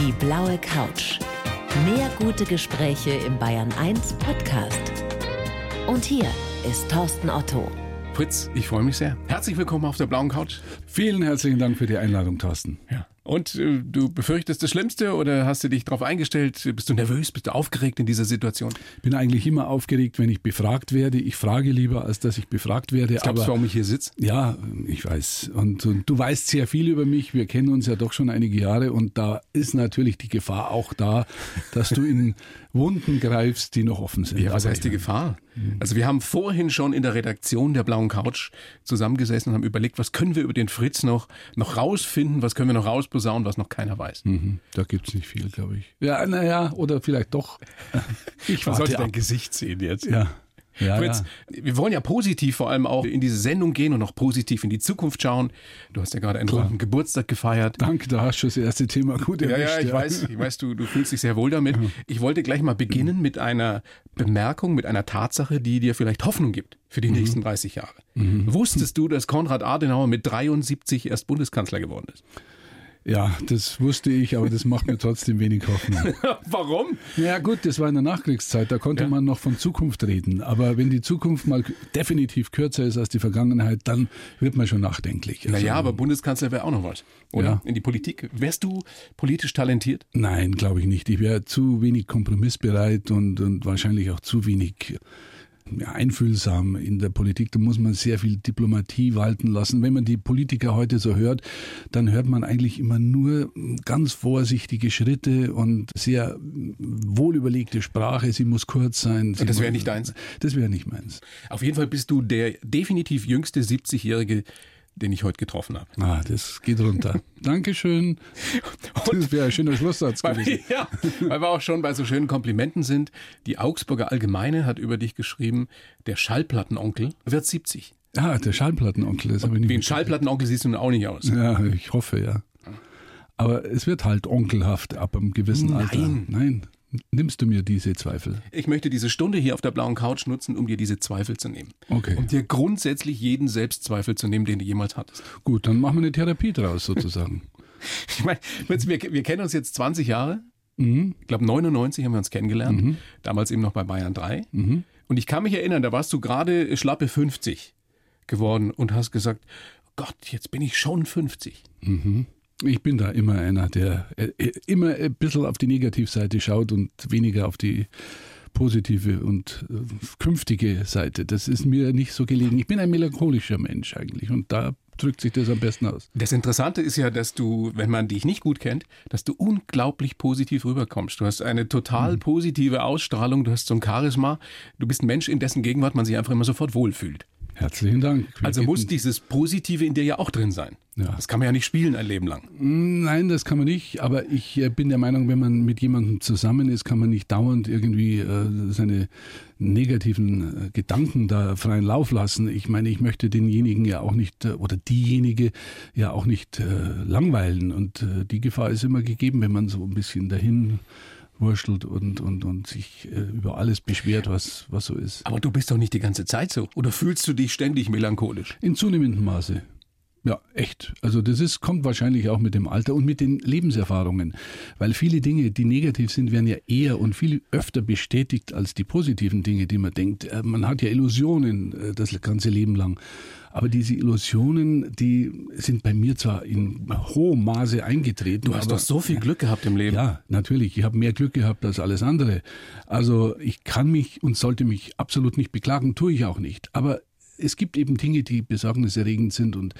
Die blaue Couch. Mehr gute Gespräche im Bayern 1 Podcast. Und hier ist Thorsten Otto. Fritz, ich freue mich sehr. Herzlich willkommen auf der blauen Couch. Vielen herzlichen Dank für die Einladung, Thorsten. Ja. Und äh, du befürchtest das Schlimmste oder hast du dich darauf eingestellt? Bist du nervös? Bist du aufgeregt in dieser Situation? Ich bin eigentlich immer aufgeregt, wenn ich befragt werde. Ich frage lieber, als dass ich befragt werde. Ich glaube, warum ich hier sitze? Ja, ich weiß. Und, und, du weißt sehr viel über mich. Wir kennen uns ja doch schon einige Jahre. Und da ist natürlich die Gefahr auch da, dass du in Wunden greifst, die noch offen sind. Ja, was heißt die Gefahr? Also wir haben vorhin schon in der Redaktion der Blauen Couch zusammengesessen und haben überlegt, was können wir über den Fritz noch, noch rausfinden, was können wir noch rausposaunen, was noch keiner weiß. Mhm, da gibt's nicht viel, glaube ich. Ja, naja, oder vielleicht doch. Ich Man sollte dein Gesicht sehen jetzt. Ja. Ja, Fritz, ja. wir wollen ja positiv vor allem auch in diese Sendung gehen und auch positiv in die Zukunft schauen. Du hast ja gerade einen Klar. runden Geburtstag gefeiert. Danke, da hast du das erste Thema gut erwischt. Ja, ja, ich ja. weiß, ich weiß, du, du fühlst dich sehr wohl damit. Ich wollte gleich mal beginnen mit einer Bemerkung, mit einer Tatsache, die dir vielleicht Hoffnung gibt für die mhm. nächsten 30 Jahre. Mhm. Wusstest du, dass Konrad Adenauer mit 73 erst Bundeskanzler geworden ist? Ja, das wusste ich, aber das macht mir trotzdem wenig Hoffnung. Warum? Ja gut, das war in der Nachkriegszeit, da konnte ja. man noch von Zukunft reden. Aber wenn die Zukunft mal definitiv kürzer ist als die Vergangenheit, dann wird man schon nachdenklich. Also, naja, aber Bundeskanzler wäre auch noch was, oder? Ja. In die Politik. Wärst du politisch talentiert? Nein, glaube ich nicht. Ich wäre zu wenig kompromissbereit und, und wahrscheinlich auch zu wenig einfühlsam in der Politik. Da muss man sehr viel Diplomatie walten lassen. Wenn man die Politiker heute so hört, dann hört man eigentlich immer nur ganz vorsichtige Schritte und sehr wohlüberlegte Sprache. Sie muss kurz sein. Sie das wäre nicht deins? Das wäre nicht meins. Auf jeden Fall bist du der definitiv jüngste 70-Jährige, den ich heute getroffen habe. Ah, das geht runter. Dankeschön. das wäre ein schöner Schlusssatz gewesen. ja, weil wir auch schon bei so schönen Komplimenten sind. Die Augsburger Allgemeine hat über dich geschrieben, der Schallplattenonkel wird 70. Ah, der Schallplattenonkel. Das ich nicht Wie ein Schallplattenonkel siehst du nun auch nicht aus. Ja, ich hoffe, ja. Aber es wird halt onkelhaft ab einem gewissen Nein. Alter. Nein. Nimmst du mir diese Zweifel? Ich möchte diese Stunde hier auf der blauen Couch nutzen, um dir diese Zweifel zu nehmen. Okay. Um dir grundsätzlich jeden Selbstzweifel zu nehmen, den du jemals hattest. Gut, dann machen wir eine Therapie draus sozusagen. ich meine, wir, wir kennen uns jetzt 20 Jahre. Mhm. Ich glaube, 99 haben wir uns kennengelernt. Mhm. Damals eben noch bei Bayern 3. Mhm. Und ich kann mich erinnern, da warst du gerade schlappe 50 geworden und hast gesagt, Gott, jetzt bin ich schon 50. Mhm. Ich bin da immer einer, der äh, äh, immer ein bisschen auf die Negativseite schaut und weniger auf die positive und äh, künftige Seite. Das ist mir nicht so gelegen. Ich bin ein melancholischer Mensch eigentlich und da drückt sich das am besten aus. Das Interessante ist ja, dass du, wenn man dich nicht gut kennt, dass du unglaublich positiv rüberkommst. Du hast eine total mhm. positive Ausstrahlung, du hast so ein Charisma. Du bist ein Mensch, in dessen Gegenwart man sich einfach immer sofort wohlfühlt. Herzlichen Dank. Wir also muss dieses Positive in dir ja auch drin sein. Ja. Das kann man ja nicht spielen ein Leben lang. Nein, das kann man nicht. Aber ich äh, bin der Meinung, wenn man mit jemandem zusammen ist, kann man nicht dauernd irgendwie äh, seine negativen äh, Gedanken da freien Lauf lassen. Ich meine, ich möchte denjenigen ja auch nicht oder diejenige ja auch nicht langweilen. Und die Gefahr ist immer gegeben, wenn man so ein bisschen dahin wurschtelt und, und, und sich äh, über alles beschwert, was, was so ist. Aber du bist doch nicht die ganze Zeit so. Oder fühlst du dich ständig melancholisch? In zunehmendem Maße. Ja, echt. Also das ist, kommt wahrscheinlich auch mit dem Alter und mit den Lebenserfahrungen. Weil viele Dinge, die negativ sind, werden ja eher und viel öfter bestätigt als die positiven Dinge, die man denkt. Äh, man hat ja Illusionen äh, das ganze Leben lang. Aber diese Illusionen, die sind bei mir zwar in hohem Maße eingetreten. Du hast doch so viel Glück gehabt im Leben. Ja, natürlich. Ich habe mehr Glück gehabt als alles andere. Also ich kann mich und sollte mich absolut nicht beklagen, tue ich auch nicht. Aber es gibt eben Dinge, die besorgniserregend sind und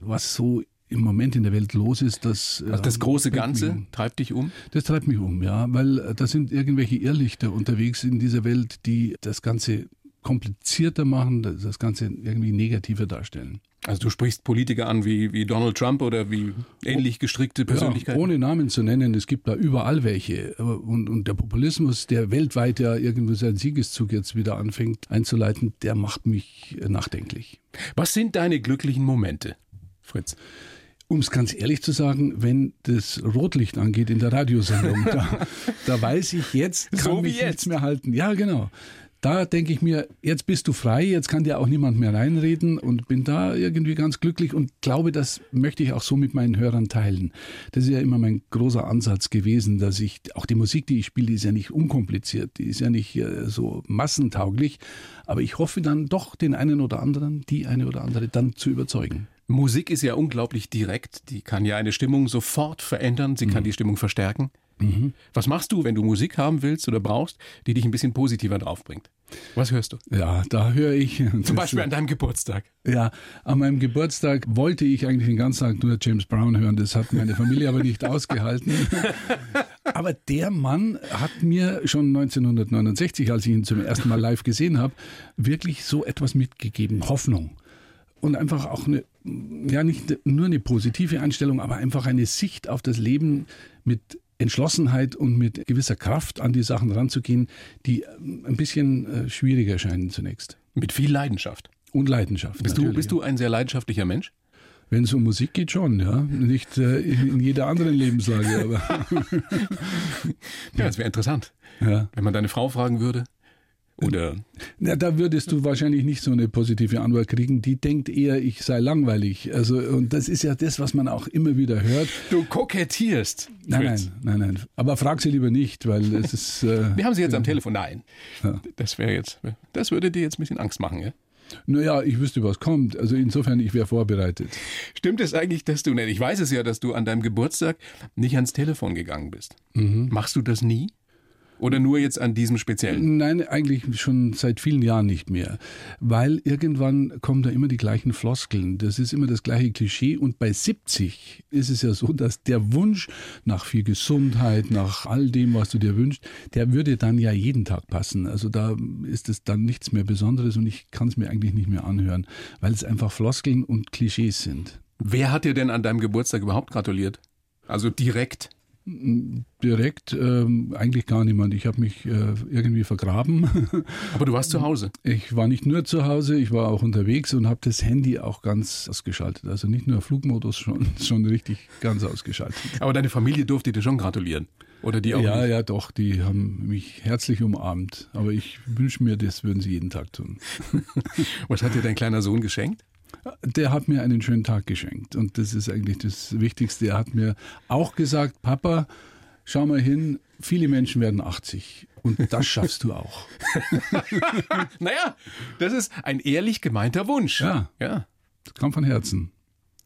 was so im Moment in der Welt los ist, das. Also das große Ganze um. treibt dich um? Das treibt mich um, ja, weil äh, da sind irgendwelche Irrlichter unterwegs in dieser Welt, die das Ganze komplizierter machen, das Ganze irgendwie negativer darstellen. Also du sprichst Politiker an wie, wie Donald Trump oder wie ähnlich gestrickte Persönlichkeiten? Ja, ohne Namen zu nennen, es gibt da überall welche. Und, und der Populismus, der weltweit ja irgendwo seinen Siegeszug jetzt wieder anfängt einzuleiten, der macht mich nachdenklich. Was sind deine glücklichen Momente, Fritz? Um es ganz ehrlich zu sagen, wenn das Rotlicht angeht in der Radiosendung, da, da weiß ich, jetzt kann so mich jetzt. nichts mehr halten. Ja, genau da denke ich mir, jetzt bist du frei, jetzt kann dir auch niemand mehr reinreden und bin da irgendwie ganz glücklich und glaube, das möchte ich auch so mit meinen Hörern teilen. Das ist ja immer mein großer Ansatz gewesen, dass ich, auch die Musik, die ich spiele, die ist ja nicht unkompliziert, die ist ja nicht äh, so massentauglich, aber ich hoffe dann doch den einen oder anderen, die eine oder andere dann zu überzeugen. Musik ist ja unglaublich direkt. Die kann ja eine Stimmung sofort verändern. Sie kann mhm. die Stimmung verstärken. Mhm. Was machst du, wenn du Musik haben willst oder brauchst, die dich ein bisschen positiver draufbringt? Was hörst du? Ja, da höre ich. Zum Beispiel an deinem Geburtstag. Ja, an meinem Geburtstag wollte ich eigentlich den ganzen Tag nur James Brown hören. Das hat meine Familie aber nicht ausgehalten. Aber der Mann hat mir schon 1969, als ich ihn zum ersten Mal live gesehen habe, wirklich so etwas mitgegeben. Hoffnung und einfach auch eine, ja, nicht nur eine positive Einstellung, aber einfach eine Sicht auf das Leben mit Entschlossenheit und mit gewisser Kraft an die Sachen ranzugehen, die äh, ein bisschen äh, schwieriger erscheinen zunächst. Mit viel Leidenschaft. Und Leidenschaft. Bist, du, bist du ein sehr leidenschaftlicher Mensch? Wenn es um Musik geht, schon, ja. Nicht äh, in jeder anderen Lebenslage, aber. ja, das wäre interessant. Ja. Wenn man deine Frau fragen würde, oder? Na, da würdest du wahrscheinlich nicht so eine positive Antwort kriegen. Die denkt eher, ich sei langweilig. Also, und das ist ja das, was man auch immer wieder hört. Du kokettierst. Nein, nein, nein, nein. Aber frag sie lieber nicht, weil es ist. Äh, Wir haben sie jetzt am Telefon. Nein. Ja. Das wäre jetzt, das würde dir jetzt ein bisschen Angst machen, ja? Naja, ich wüsste, was kommt. Also insofern, ich wäre vorbereitet. Stimmt es eigentlich, dass du, ich weiß es ja, dass du an deinem Geburtstag nicht ans Telefon gegangen bist. Mhm. Machst du das nie? Oder nur jetzt an diesem speziellen? Nein, eigentlich schon seit vielen Jahren nicht mehr. Weil irgendwann kommen da immer die gleichen Floskeln. Das ist immer das gleiche Klischee. Und bei 70 ist es ja so, dass der Wunsch nach viel Gesundheit, nach all dem, was du dir wünschst, der würde dann ja jeden Tag passen. Also da ist es dann nichts mehr Besonderes und ich kann es mir eigentlich nicht mehr anhören, weil es einfach Floskeln und Klischees sind. Wer hat dir denn an deinem Geburtstag überhaupt gratuliert? Also direkt? Direkt ähm, eigentlich gar niemand. Ich habe mich äh, irgendwie vergraben. Aber du warst zu Hause? Ich war nicht nur zu Hause, ich war auch unterwegs und habe das Handy auch ganz ausgeschaltet. Also nicht nur Flugmodus, schon, schon richtig ganz ausgeschaltet. Aber deine Familie durfte dir schon gratulieren? Oder die auch ja, nicht? ja, doch, die haben mich herzlich umarmt. Aber ich wünsche mir, das würden sie jeden Tag tun. Was hat dir dein kleiner Sohn geschenkt? Der hat mir einen schönen Tag geschenkt und das ist eigentlich das Wichtigste. Er hat mir auch gesagt, Papa, schau mal hin, viele Menschen werden 80 und das schaffst du auch. naja, das ist ein ehrlich gemeinter Wunsch. Ja, ja. Das kam von Herzen.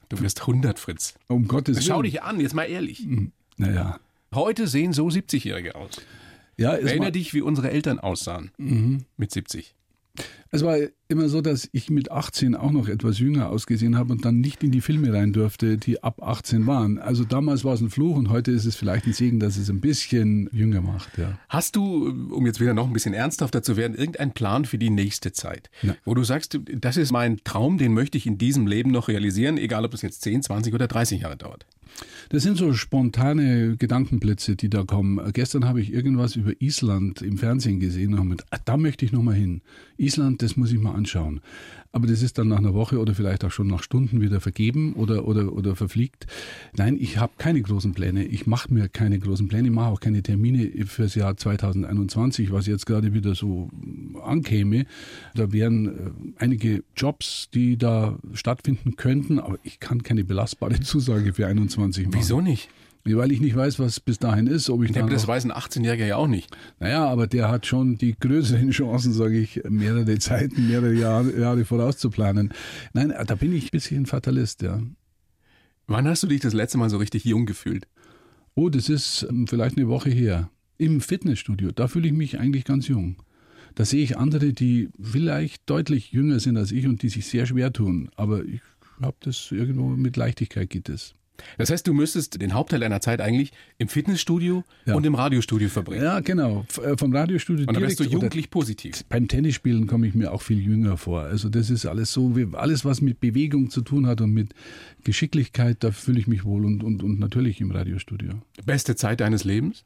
Du wirst 100, Fritz. Um Gottes Willen. Schau dich an, jetzt mal ehrlich. Hm, naja. Heute sehen so 70-Jährige aus. Ja, Erinnere dich, wie unsere Eltern aussahen mhm. mit 70. Es war immer so, dass ich mit 18 auch noch etwas jünger ausgesehen habe und dann nicht in die Filme rein durfte, die ab 18 waren. Also damals war es ein Fluch und heute ist es vielleicht ein Segen, dass es ein bisschen jünger macht. Ja. Hast du, um jetzt wieder noch ein bisschen ernsthafter zu werden, irgendeinen Plan für die nächste Zeit? Ja. Wo du sagst, das ist mein Traum, den möchte ich in diesem Leben noch realisieren, egal ob es jetzt 10, 20 oder 30 Jahre dauert. Das sind so spontane Gedankenblitze, die da kommen. Gestern habe ich irgendwas über Island im Fernsehen gesehen und habe gedacht, ah, da möchte ich nochmal hin. Island, das muss ich mal anschauen aber das ist dann nach einer Woche oder vielleicht auch schon nach Stunden wieder vergeben oder, oder, oder verfliegt. Nein, ich habe keine großen Pläne. Ich mache mir keine großen Pläne, ich mache auch keine Termine fürs Jahr 2021, was jetzt gerade wieder so ankäme. Da wären äh, einige Jobs, die da stattfinden könnten, aber ich kann keine belastbare Zusage für 21 machen. Wieso nicht? Weil ich nicht weiß, was bis dahin ist. Ob ich ja, das weiß ein 18-Jähriger ja auch nicht. Naja, aber der hat schon die größeren Chancen, sage ich, mehrere Zeiten, mehrere Jahre, Jahre vorauszuplanen. Nein, da bin ich ein bisschen Fatalist, ja. Wann hast du dich das letzte Mal so richtig jung gefühlt? Oh, das ist ähm, vielleicht eine Woche her. Im Fitnessstudio. Da fühle ich mich eigentlich ganz jung. Da sehe ich andere, die vielleicht deutlich jünger sind als ich und die sich sehr schwer tun. Aber ich habe das irgendwo mit Leichtigkeit geht es. Das heißt, du müsstest den Hauptteil deiner Zeit eigentlich im Fitnessstudio ja. und im Radiostudio verbringen. Ja, genau. Äh, vom Radiostudio Und dann bist du jugendlich positiv. Beim Tennisspielen komme ich mir auch viel jünger vor. Also das ist alles so, alles was mit Bewegung zu tun hat und mit Geschicklichkeit, da fühle ich mich wohl und, und, und natürlich im Radiostudio. Beste Zeit deines Lebens?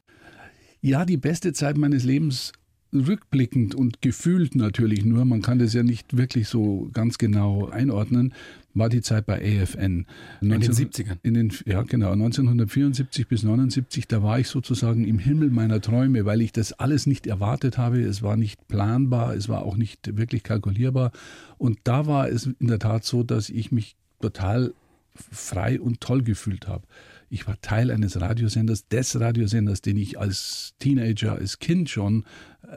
Ja, die beste Zeit meines Lebens rückblickend und gefühlt natürlich nur, man kann das ja nicht wirklich so ganz genau einordnen, war die Zeit bei AFN. 19, in den 70ern. In den, ja, genau. 1974 bis 79, da war ich sozusagen im Himmel meiner Träume, weil ich das alles nicht erwartet habe. Es war nicht planbar, es war auch nicht wirklich kalkulierbar. Und da war es in der Tat so, dass ich mich total frei und toll gefühlt habe. Ich war Teil eines Radiosenders, des Radiosenders, den ich als Teenager, als Kind schon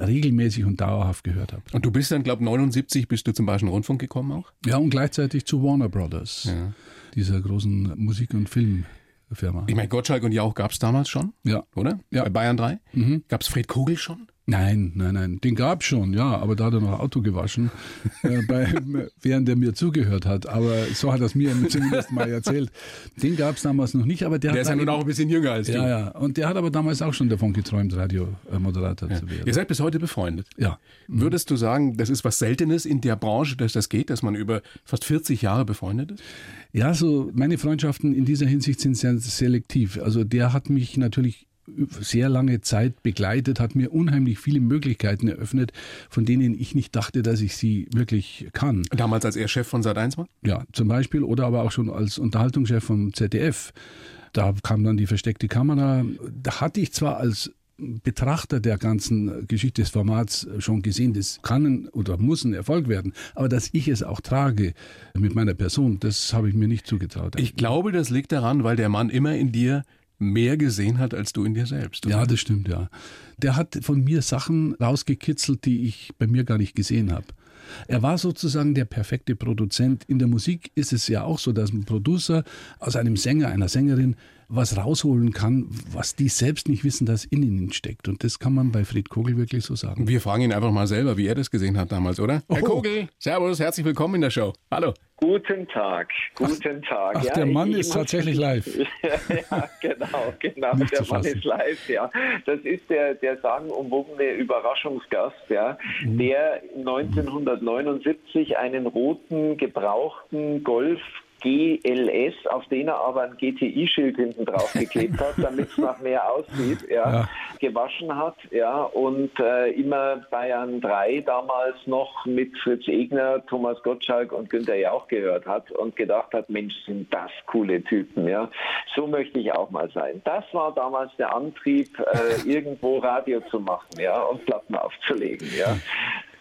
regelmäßig und dauerhaft gehört habe. Und du bist dann, glaube ich, 79 bist du zum Bayerischen Rundfunk gekommen auch? Ja, und gleichzeitig zu Warner Brothers, ja. dieser großen Musik- und Filmfirma. Ich meine, Gottschalk und Jauch gab es damals schon, ja. oder? Ja. Bei Bayern 3? Mhm. Gab es Fred Kogel schon? Nein, nein, nein. Den gab es schon, ja, aber da hat er noch Auto gewaschen, äh, bei, während er mir zugehört hat. Aber so hat er es mir zumindest mal erzählt. Den gab es damals noch nicht, aber der, der ist ja nun auch ein bisschen jünger als du. Ja, ja. Und der hat aber damals auch schon davon geträumt, Radiomoderator ja. zu werden. Ihr seid bis heute befreundet. Ja. Würdest du sagen, das ist was Seltenes in der Branche, dass das geht, dass man über fast 40 Jahre befreundet ist? Ja, so meine Freundschaften in dieser Hinsicht sind sehr selektiv. Also der hat mich natürlich sehr lange Zeit begleitet, hat mir unheimlich viele Möglichkeiten eröffnet, von denen ich nicht dachte, dass ich sie wirklich kann. Damals als er Chef von Sat1 war? Ja, zum Beispiel oder aber auch schon als Unterhaltungschef vom ZDF. Da kam dann die versteckte Kamera. Da hatte ich zwar als Betrachter der ganzen Geschichte des Formats schon gesehen, das kann oder muss ein Erfolg werden. Aber dass ich es auch trage mit meiner Person, das habe ich mir nicht zugetraut. Ich glaube, das liegt daran, weil der Mann immer in dir mehr gesehen hat als du in dir selbst. Oder? Ja, das stimmt, ja. Der hat von mir Sachen rausgekitzelt, die ich bei mir gar nicht gesehen habe. Er war sozusagen der perfekte Produzent. In der Musik ist es ja auch so, dass ein Producer aus einem Sänger, einer Sängerin was rausholen kann, was die selbst nicht wissen, dass in ihnen steckt. Und das kann man bei Fried Kogel wirklich so sagen. Wir fragen ihn einfach mal selber, wie er das gesehen hat damals, oder? Oh. Herr Kogel, Servus, herzlich willkommen in der Show. Hallo. Guten Tag, guten Tag. Ach, ja, der Mann ist tatsächlich live. ja, genau, genau. Nicht der Mann ist live, ja. Das ist der, der sagenumwobene Überraschungsgast, ja, mhm. der 1979 einen roten, gebrauchten Golf GLS, auf den er aber ein GTI-Schild hinten drauf geklebt hat, damit es nach mehr aussieht, ja, ja, gewaschen hat, ja, und äh, immer Bayern 3 damals noch mit Fritz Egner, Thomas Gottschalk und Günther Jauch gehört hat und gedacht hat, Mensch, sind das coole Typen, ja. So möchte ich auch mal sein. Das war damals der Antrieb, äh, irgendwo Radio zu machen, ja, und Platten aufzulegen, ja.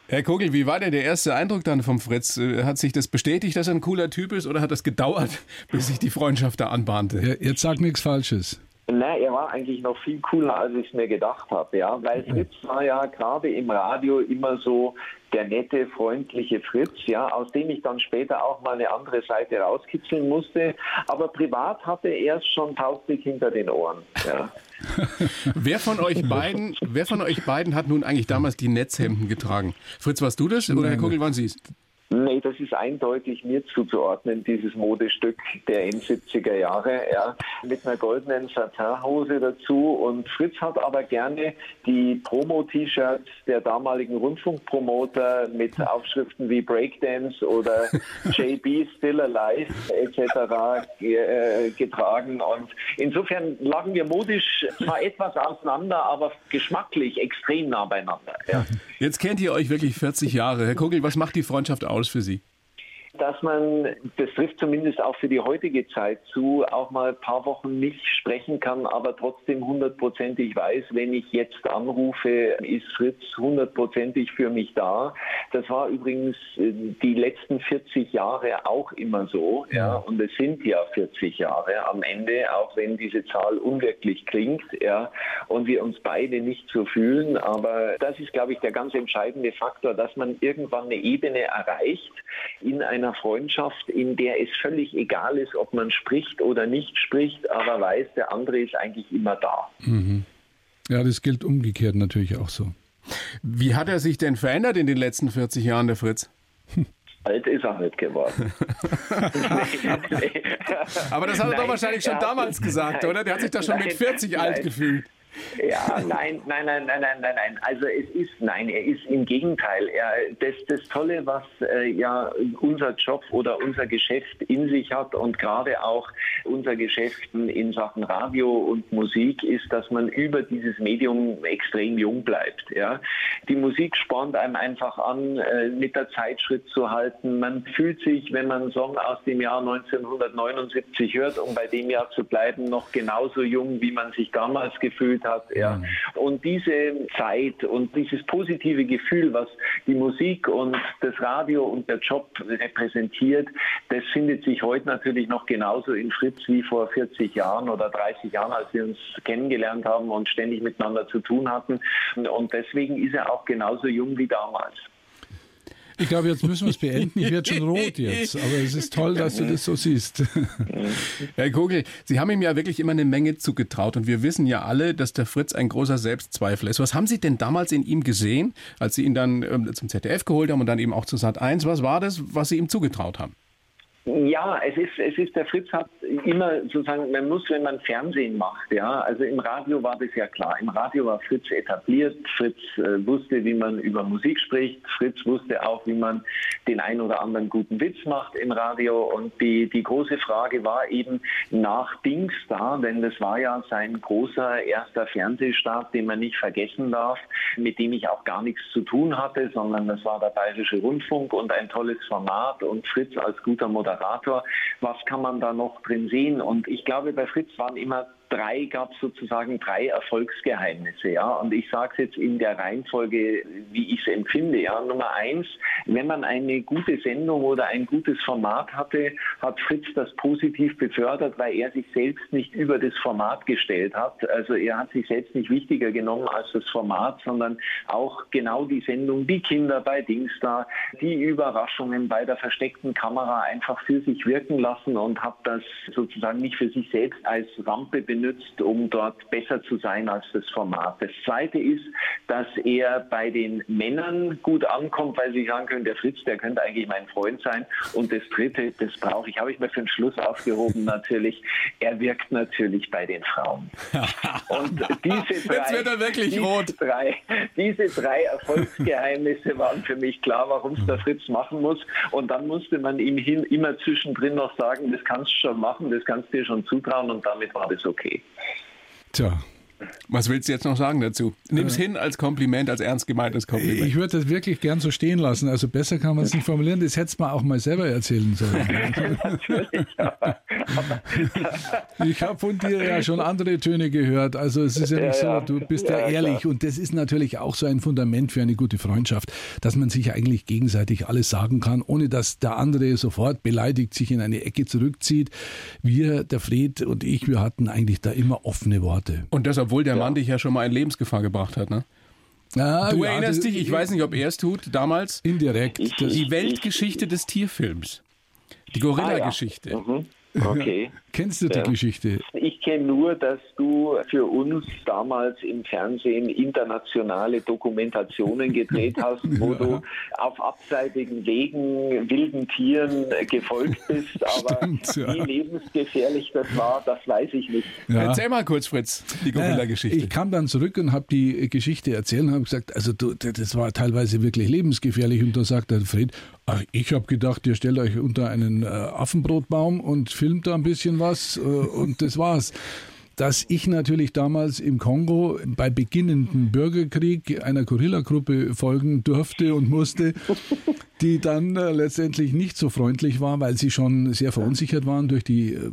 Herr Kogel, wie war denn der erste Eindruck dann vom Fritz? Äh, hat sich das bestätigt, dass er ein cooler Typ ist oder hat das gedauert, bis sich die Freundschaft da anbahnte? Jetzt sag nichts Falsches. Na, er war eigentlich noch viel cooler, als ich es mir gedacht habe, ja, weil Fritz war ja gerade im Radio immer so der nette, freundliche Fritz, ja, aus dem ich dann später auch mal eine andere Seite rauskitzeln musste. Aber privat hatte er es schon tausend hinter den Ohren, ja. wer von euch beiden, wer von euch beiden hat nun eigentlich damals die Netzhemden getragen? Fritz, warst du das oder Herr Kugel, waren Sie es? Nee, das ist eindeutig mir zuzuordnen, dieses Modestück der End-70er Jahre, ja, mit einer goldenen Satinhose dazu. Und Fritz hat aber gerne die Promo-T-Shirts der damaligen Rundfunkpromoter mit Aufschriften wie Breakdance oder JB Still Alive etc. Äh, getragen. Und insofern lagen wir modisch zwar etwas auseinander, aber geschmacklich extrem nah beieinander. Ja. Jetzt kennt ihr euch wirklich 40 Jahre. Herr Kugel, was macht die Freundschaft aus? Aus für Sie? Dass man, das trifft zumindest auch für die heutige Zeit zu, auch mal ein paar Wochen nicht sprechen kann, aber trotzdem hundertprozentig weiß, wenn ich jetzt anrufe, ist Fritz hundertprozentig für mich da. Das war übrigens äh, die letzten 40 Jahre auch immer so, ja, und es sind ja 40 Jahre am Ende, auch wenn diese Zahl unwirklich klingt, ja, und wir uns beide nicht so fühlen, aber das ist, glaube ich, der ganz entscheidende Faktor, dass man irgendwann eine Ebene erreicht in einer einer Freundschaft, in der es völlig egal ist, ob man spricht oder nicht spricht, aber weiß, der andere ist eigentlich immer da. Mhm. Ja, das gilt umgekehrt natürlich auch so. Wie hat er sich denn verändert in den letzten 40 Jahren, der Fritz? Alt ist er nicht geworden. Aber das hat er doch wahrscheinlich schon damals gesagt, oder? Der hat sich doch schon mit 40 alt gefühlt. Ja, nein, nein, nein, nein, nein, nein, nein. Also es ist, nein, er ist im Gegenteil. Er, das, das Tolle, was äh, ja unser Job oder unser Geschäft in sich hat und gerade auch unser Geschäft in Sachen Radio und Musik ist, dass man über dieses Medium extrem jung bleibt. Ja. Die Musik spornt einem einfach an, äh, mit der Zeit Schritt zu halten. Man fühlt sich, wenn man einen Song aus dem Jahr 1979 hört, um bei dem Jahr zu bleiben, noch genauso jung, wie man sich damals gefühlt hat. Ja. Mhm. Und diese Zeit und dieses positive Gefühl, was die Musik und das Radio und der Job repräsentiert, das findet sich heute natürlich noch genauso in Fritz wie vor 40 Jahren oder 30 Jahren, als wir uns kennengelernt haben und ständig miteinander zu tun hatten. Und deswegen ist er auch genauso jung wie damals. Ich glaube, jetzt müssen wir es beenden. Ich werde schon rot jetzt, aber es ist toll, dass du das so siehst. Herr Kogel, Sie haben ihm ja wirklich immer eine Menge zugetraut und wir wissen ja alle, dass der Fritz ein großer Selbstzweifler ist. Was haben Sie denn damals in ihm gesehen, als Sie ihn dann ähm, zum ZDF geholt haben und dann eben auch zu Sat 1? Was war das, was Sie ihm zugetraut haben? Ja, es ist, es ist, der Fritz hat immer sozusagen, man muss, wenn man Fernsehen macht, ja, also im Radio war das ja klar. Im Radio war Fritz etabliert, Fritz äh, wusste, wie man über Musik spricht, Fritz wusste auch, wie man den ein oder anderen guten Witz macht im Radio und die, die große Frage war eben nach Dings da, denn das war ja sein großer erster Fernsehstart, den man nicht vergessen darf, mit dem ich auch gar nichts zu tun hatte, sondern das war der Bayerische Rundfunk und ein tolles Format und Fritz als guter Moderator Moderator. Was kann man da noch drin sehen? Und ich glaube, bei Fritz waren immer drei gab es sozusagen drei Erfolgsgeheimnisse, ja. Und ich sage es jetzt in der Reihenfolge, wie ich es empfinde, ja. Nummer eins, wenn man eine gute Sendung oder ein gutes Format hatte, hat Fritz das positiv befördert, weil er sich selbst nicht über das Format gestellt hat. Also er hat sich selbst nicht wichtiger genommen als das Format, sondern auch genau die Sendung, die Kinder bei Dingstar, die Überraschungen bei der versteckten Kamera einfach für sich wirken lassen und hat das sozusagen nicht für sich selbst als Rampe benutzt benutzt, um dort besser zu sein als das Format. Das Zweite ist, dass er bei den Männern gut ankommt, weil sie sagen können, der Fritz, der könnte eigentlich mein Freund sein. Und das Dritte, das brauche ich, habe ich mir für den Schluss aufgehoben natürlich, er wirkt natürlich bei den Frauen. Und diese drei, Jetzt wird er wirklich diese rot. Drei, diese drei Erfolgsgeheimnisse waren für mich klar, warum es der Fritz machen muss. Und dann musste man ihm hin, immer zwischendrin noch sagen, das kannst du schon machen, das kannst du dir schon zutrauen und damit war das okay okay. Tja, was willst du jetzt noch sagen dazu? Nimm es äh, hin als Kompliment, als ernst gemeintes Kompliment. Ich würde das wirklich gern so stehen lassen. Also besser kann man es nicht formulieren. Das hättest du mir auch mal selber erzählen sollen. ich habe von dir ja schon andere Töne gehört. Also es ist ja nicht so, du bist ja, ehrlich. Und das ist natürlich auch so ein Fundament für eine gute Freundschaft, dass man sich eigentlich gegenseitig alles sagen kann, ohne dass der andere sofort beleidigt sich in eine Ecke zurückzieht. Wir, der Fred und ich, wir hatten eigentlich da immer offene Worte. Und das obwohl der ja. Mann dich ja schon mal in Lebensgefahr gebracht hat, ne? Ah, du ja, erinnerst dich, ich weiß nicht, ob er es tut, damals. Indirekt. Die Weltgeschichte des Tierfilms. Die Gorilla-Geschichte. Ah, ja. mhm. Okay. Kennst du die ja. Geschichte? Ich kenne nur, dass du für uns damals im Fernsehen internationale Dokumentationen gedreht hast, wo ja. du auf abseitigen Wegen wilden Tieren gefolgt bist. Aber Stimmt, ja. wie lebensgefährlich das war, das weiß ich nicht. Erzähl mal kurz, Fritz, die Gorilla-Geschichte. Ich kam dann zurück und habe die Geschichte erzählt und habe gesagt, also du, das war teilweise wirklich lebensgefährlich. Und da sagt der Fred, ach, ich habe gedacht, ihr stellt euch unter einen äh, Affenbrotbaum und filmt da ein bisschen was äh, und das war's dass ich natürlich damals im Kongo bei beginnendem Bürgerkrieg einer Gorilla-Gruppe folgen durfte und musste, die dann äh, letztendlich nicht so freundlich war, weil sie schon sehr verunsichert waren durch die äh,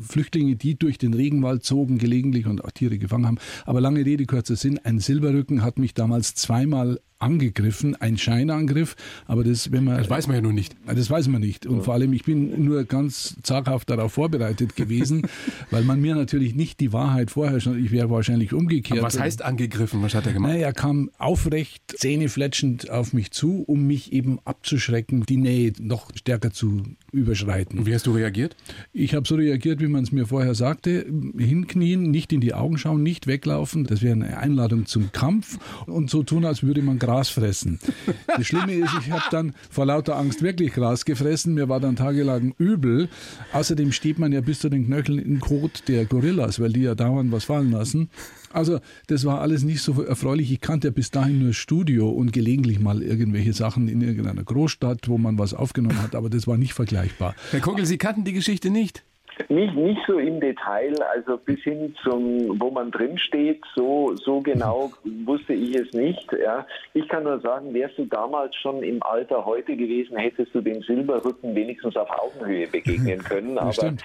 Flüchtlinge, die durch den Regenwald zogen gelegentlich und auch Tiere gefangen haben. Aber lange Rede, kurzer Sinn, ein Silberrücken hat mich damals zweimal angegriffen, ein Scheinangriff, aber das, wenn man. Das weiß man ja nur nicht. Das weiß man nicht. Und ja. vor allem, ich bin nur ganz zaghaft darauf vorbereitet gewesen, weil man mir natürlich nicht die Wahrheit vorher schon, ich wäre wahrscheinlich umgekehrt. Aber was heißt angegriffen? Was hat er gemacht? Naja, er kam aufrecht, zähnefletschend auf mich zu, um mich eben abzuschrecken, die Nähe noch stärker zu überschreiten. Und wie hast du reagiert? Ich habe so reagiert, wie man es mir vorher sagte. Hinknien, nicht in die Augen schauen, nicht weglaufen. Das wäre eine Einladung zum Kampf und so tun, als würde man Gras fressen. Das Schlimme ist, ich habe dann vor lauter Angst wirklich Gras gefressen. Mir war dann tagelang übel. Außerdem steht man ja bis zu den Knöcheln in Kot der Gorillas, weil die ja dauernd was fallen lassen. Also das war alles nicht so erfreulich. Ich kannte ja bis dahin nur Studio und gelegentlich mal irgendwelche Sachen in irgendeiner Großstadt, wo man was aufgenommen hat, aber das war nicht vergleichbar. Herr Kugel, Sie kannten die Geschichte nicht? Nicht, nicht so im Detail, also bis hin zum, wo man drin steht, so, so genau wusste ich es nicht. Ja. Ich kann nur sagen, wärst du damals schon im Alter heute gewesen, hättest du den Silberrücken wenigstens auf Augenhöhe begegnen können. Aber Stimmt.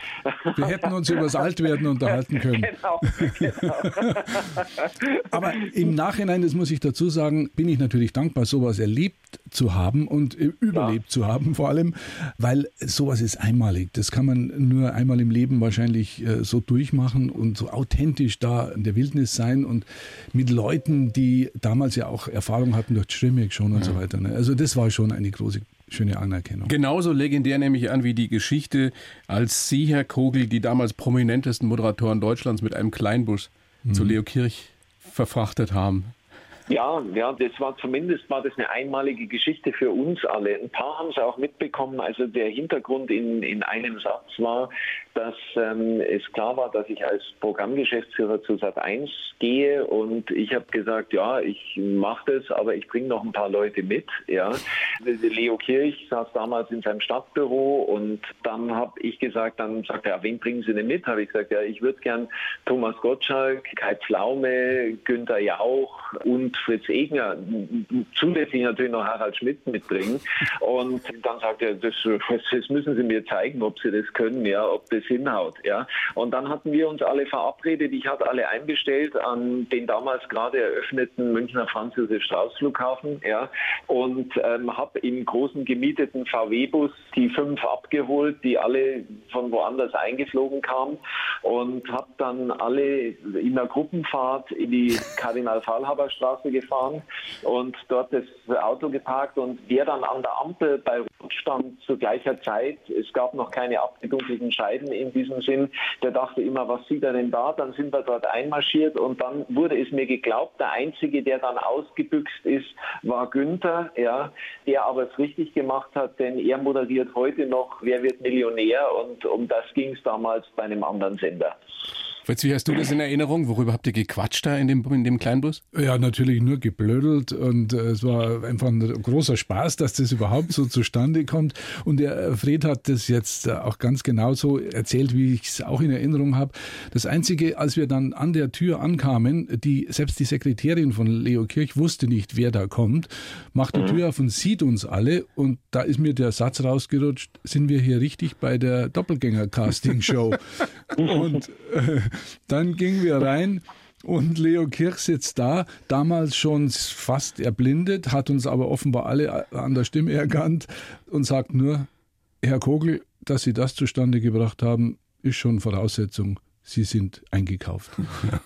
Wir hätten uns über das Altwerden unterhalten können. Genau, genau. aber im Nachhinein, das muss ich dazu sagen, bin ich natürlich dankbar, sowas erlebt zu haben und überlebt ja. zu haben, vor allem, weil sowas ist einmalig. Das kann man nur einmal im Leben wahrscheinlich äh, so durchmachen und so authentisch da in der Wildnis sein und mit Leuten, die damals ja auch Erfahrung hatten durch Streaming schon und ja. so weiter. Ne? Also das war schon eine große schöne Anerkennung. Genauso legendär nehme ich an wie die Geschichte, als Sie, Herr Kogel, die damals prominentesten Moderatoren Deutschlands mit einem Kleinbus mhm. zu Leo Kirch verfrachtet haben. Ja, ja, das war zumindest war das eine einmalige Geschichte für uns alle. Ein paar haben es auch mitbekommen. Also der Hintergrund in, in einem Satz war, dass ähm, es klar war, dass ich als Programmgeschäftsführer zu Sat 1 gehe und ich habe gesagt, ja, ich mache das, aber ich bringe noch ein paar Leute mit. Ja, Leo Kirch saß damals in seinem Stadtbüro und dann habe ich gesagt, dann sagt er, wen bringen Sie denn mit? Habe ich gesagt, ja, ich würde gern Thomas Gottschalk, Kai Pflaume, Günther Jauch und Fritz Egner, zusätzlich natürlich noch Harald Schmidt mitbringen. Und dann sagt er, das, das müssen Sie mir zeigen, ob Sie das können, ja, ob das hinhaut. Ja. Und dann hatten wir uns alle verabredet. Ich hatte alle einbestellt an den damals gerade eröffneten Münchner Franz-Josef-Strauß-Flughafen ja, und ähm, habe im großen gemieteten VW-Bus die fünf abgeholt, die alle von woanders eingeflogen kamen und habe dann alle in einer Gruppenfahrt in die Kardinal-Fahlhaber-Straße Straße gefahren und dort das Auto geparkt und wer dann an der Ampel bei Rot stand zu gleicher Zeit, es gab noch keine abgedunkelten Scheiben in diesem Sinn, der dachte immer, was sieht er denn da? Dann sind wir dort einmarschiert und dann wurde es mir geglaubt, der Einzige, der dann ausgebüxt ist, war Günther, ja, der aber es richtig gemacht hat, denn er moderiert heute noch Wer wird Millionär und um das ging es damals bei einem anderen Sender. Fritz, wie hast du das in Erinnerung? Worüber habt ihr gequatscht da in dem, in dem Kleinbus? Ja, natürlich nur geblödelt und äh, es war einfach ein großer Spaß, dass das überhaupt so zustande kommt. Und der äh, Fred hat das jetzt äh, auch ganz genauso erzählt, wie ich es auch in Erinnerung habe. Das Einzige, als wir dann an der Tür ankamen, die, selbst die Sekretärin von Leo Kirch wusste nicht, wer da kommt, macht die mhm. Tür auf und sieht uns alle und da ist mir der Satz rausgerutscht, sind wir hier richtig bei der Doppelgänger-Casting-Show? und äh, dann gingen wir rein und Leo Kirch sitzt da, damals schon fast erblindet, hat uns aber offenbar alle an der Stimme erkannt und sagt nur, Herr Kogel, dass Sie das zustande gebracht haben, ist schon Voraussetzung. Sie sind eingekauft.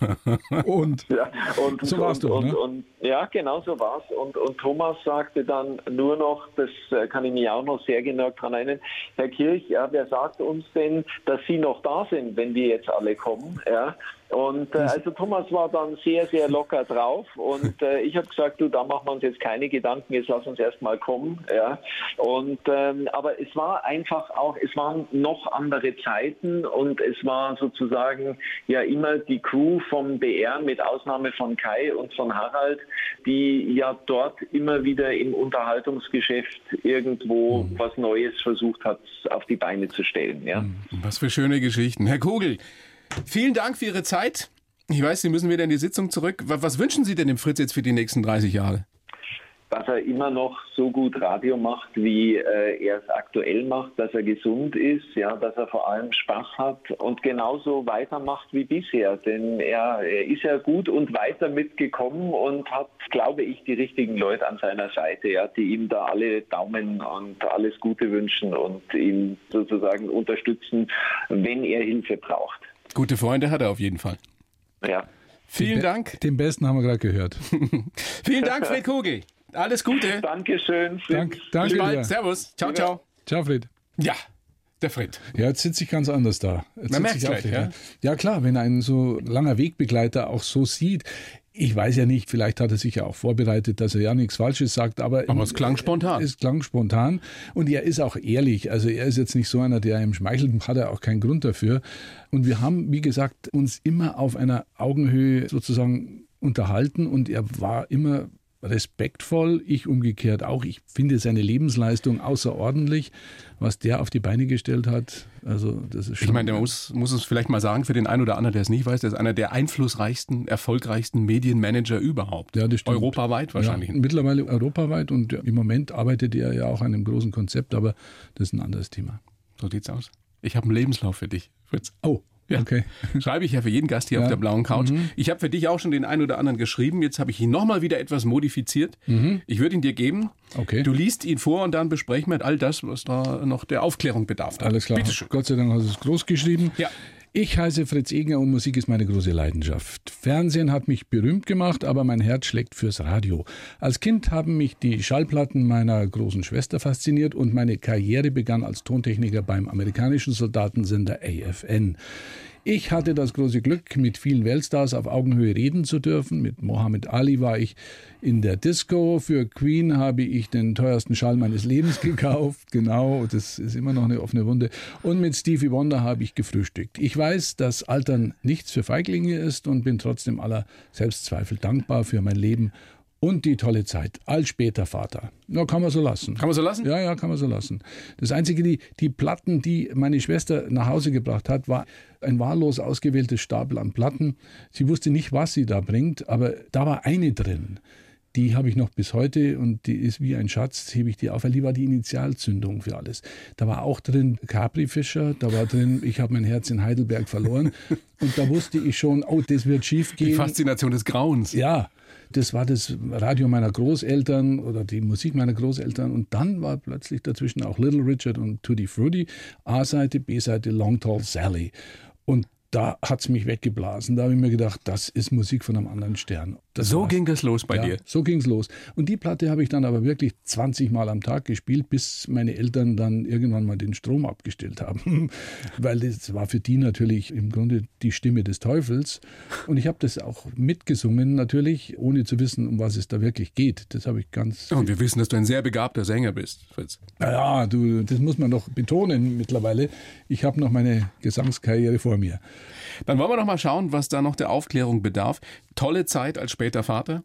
und, ja, und, so warst du, und, ne? Und, ja, genau so war's. Und, und Thomas sagte dann nur noch, das äh, kann ich mich auch noch sehr genau daran erinnern, Herr Kirch, ja, wer sagt uns denn, dass Sie noch da sind, wenn wir jetzt alle kommen? Ja? Und äh, also Thomas war dann sehr, sehr locker drauf und äh, ich habe gesagt, du, da machen wir uns jetzt keine Gedanken, jetzt lass uns erstmal kommen. Ja. Und ähm, aber es war einfach auch, es waren noch andere Zeiten und es war sozusagen ja immer die Crew vom BR mit Ausnahme von Kai und von Harald, die ja dort immer wieder im Unterhaltungsgeschäft irgendwo mhm. was Neues versucht hat, auf die Beine zu stellen. Ja. Was für schöne Geschichten. Herr Kugel, Vielen Dank für Ihre Zeit. Ich weiß, Sie müssen wieder in die Sitzung zurück. Was wünschen Sie denn dem Fritz jetzt für die nächsten 30 Jahre? dass er immer noch so gut Radio macht, wie äh, er es aktuell macht, dass er gesund ist, ja, dass er vor allem Spaß hat und genauso weitermacht wie bisher. Denn er, er ist ja gut und weiter mitgekommen und hat, glaube ich, die richtigen Leute an seiner Seite, ja, die ihm da alle Daumen und alles Gute wünschen und ihn sozusagen unterstützen, wenn er Hilfe braucht. Gute Freunde hat er auf jeden Fall. Ja. Vielen den Dank. Den besten haben wir gerade gehört. Vielen Dank, Fred Kugel. Alles Gute. Dankeschön. Dank, danke dir. Servus. Ciao, ciao. Ciao, Fred. Ja, der Fred. Ja, jetzt sitze ich ganz anders da. Jetzt Man merkt gleich, ja? ja klar, wenn ein so langer Wegbegleiter auch so sieht, ich weiß ja nicht, vielleicht hat er sich ja auch vorbereitet, dass er ja nichts Falsches sagt, aber, aber es klang spontan. Es klang spontan und er ist auch ehrlich. Also er ist jetzt nicht so einer, der ihm schmeichelt, hat er auch keinen Grund dafür. Und wir haben, wie gesagt, uns immer auf einer Augenhöhe sozusagen unterhalten und er war immer respektvoll, ich umgekehrt auch. Ich finde seine Lebensleistung außerordentlich, was der auf die Beine gestellt hat. Also das ist schon ich meine, man muss, muss es vielleicht mal sagen für den einen oder anderen, der es nicht weiß, der ist einer der einflussreichsten, erfolgreichsten Medienmanager überhaupt. Ja, das stimmt. Europaweit wahrscheinlich. Ja, mittlerweile europaweit und im Moment arbeitet er ja auch an einem großen Konzept, aber das ist ein anderes Thema. So sieht's aus. Ich habe einen Lebenslauf für dich, Fritz. Oh, ja. Okay. Schreibe ich ja für jeden Gast hier ja. auf der blauen Couch. Mhm. Ich habe für dich auch schon den einen oder anderen geschrieben. Jetzt habe ich ihn nochmal wieder etwas modifiziert. Mhm. Ich würde ihn dir geben. Okay. Du liest ihn vor und dann besprechen wir all das, was da noch der Aufklärung bedarf. Alles klar. Bitte schön. Gott sei Dank hast du es groß geschrieben. Ja. Ich heiße Fritz Egner und Musik ist meine große Leidenschaft. Fernsehen hat mich berühmt gemacht, aber mein Herz schlägt fürs Radio. Als Kind haben mich die Schallplatten meiner großen Schwester fasziniert und meine Karriere begann als Tontechniker beim amerikanischen Soldatensender AFN. Ich hatte das große Glück, mit vielen Weltstars auf Augenhöhe reden zu dürfen. Mit Mohammed Ali war ich in der Disco. Für Queen habe ich den teuersten Schall meines Lebens gekauft. Genau, das ist immer noch eine offene Wunde. Und mit Stevie Wonder habe ich gefrühstückt. Ich weiß, dass Altern nichts für Feiglinge ist und bin trotzdem aller Selbstzweifel dankbar für mein Leben und die tolle Zeit als später Vater. Ja, kann man so lassen. Kann man so lassen? Ja, ja, kann man so lassen. Das Einzige, die, die Platten, die meine Schwester nach Hause gebracht hat, war ein wahllos ausgewähltes Stapel an Platten. Sie wusste nicht, was sie da bringt, aber da war eine drin. Die habe ich noch bis heute und die ist wie ein Schatz, hebe ich die auf, weil die war die Initialzündung für alles. Da war auch drin Capri Fischer, da war drin, ich habe mein Herz in Heidelberg verloren und da wusste ich schon, oh, das wird schief gehen. Die Faszination des Grauens. Ja, das war das Radio meiner Großeltern oder die Musik meiner Großeltern. Und dann war plötzlich dazwischen auch Little Richard und Tutti Frutti, A-Seite, B-Seite, Long Tall Sally. Und da hat es mich weggeblasen. Da habe ich mir gedacht, das ist Musik von einem anderen Stern. Das so war's. ging das los bei ja, dir? So ging es los. Und die Platte habe ich dann aber wirklich 20 Mal am Tag gespielt, bis meine Eltern dann irgendwann mal den Strom abgestellt haben. Weil das war für die natürlich im Grunde die Stimme des Teufels. Und ich habe das auch mitgesungen, natürlich, ohne zu wissen, um was es da wirklich geht. Das habe ich ganz. Und wir wissen, dass du ein sehr begabter Sänger bist, Fritz. Naja, du, das muss man doch betonen mittlerweile. Ich habe noch meine Gesangskarriere vor mir. Dann wollen wir noch mal schauen, was da noch der Aufklärung bedarf. Tolle Zeit als später Vater.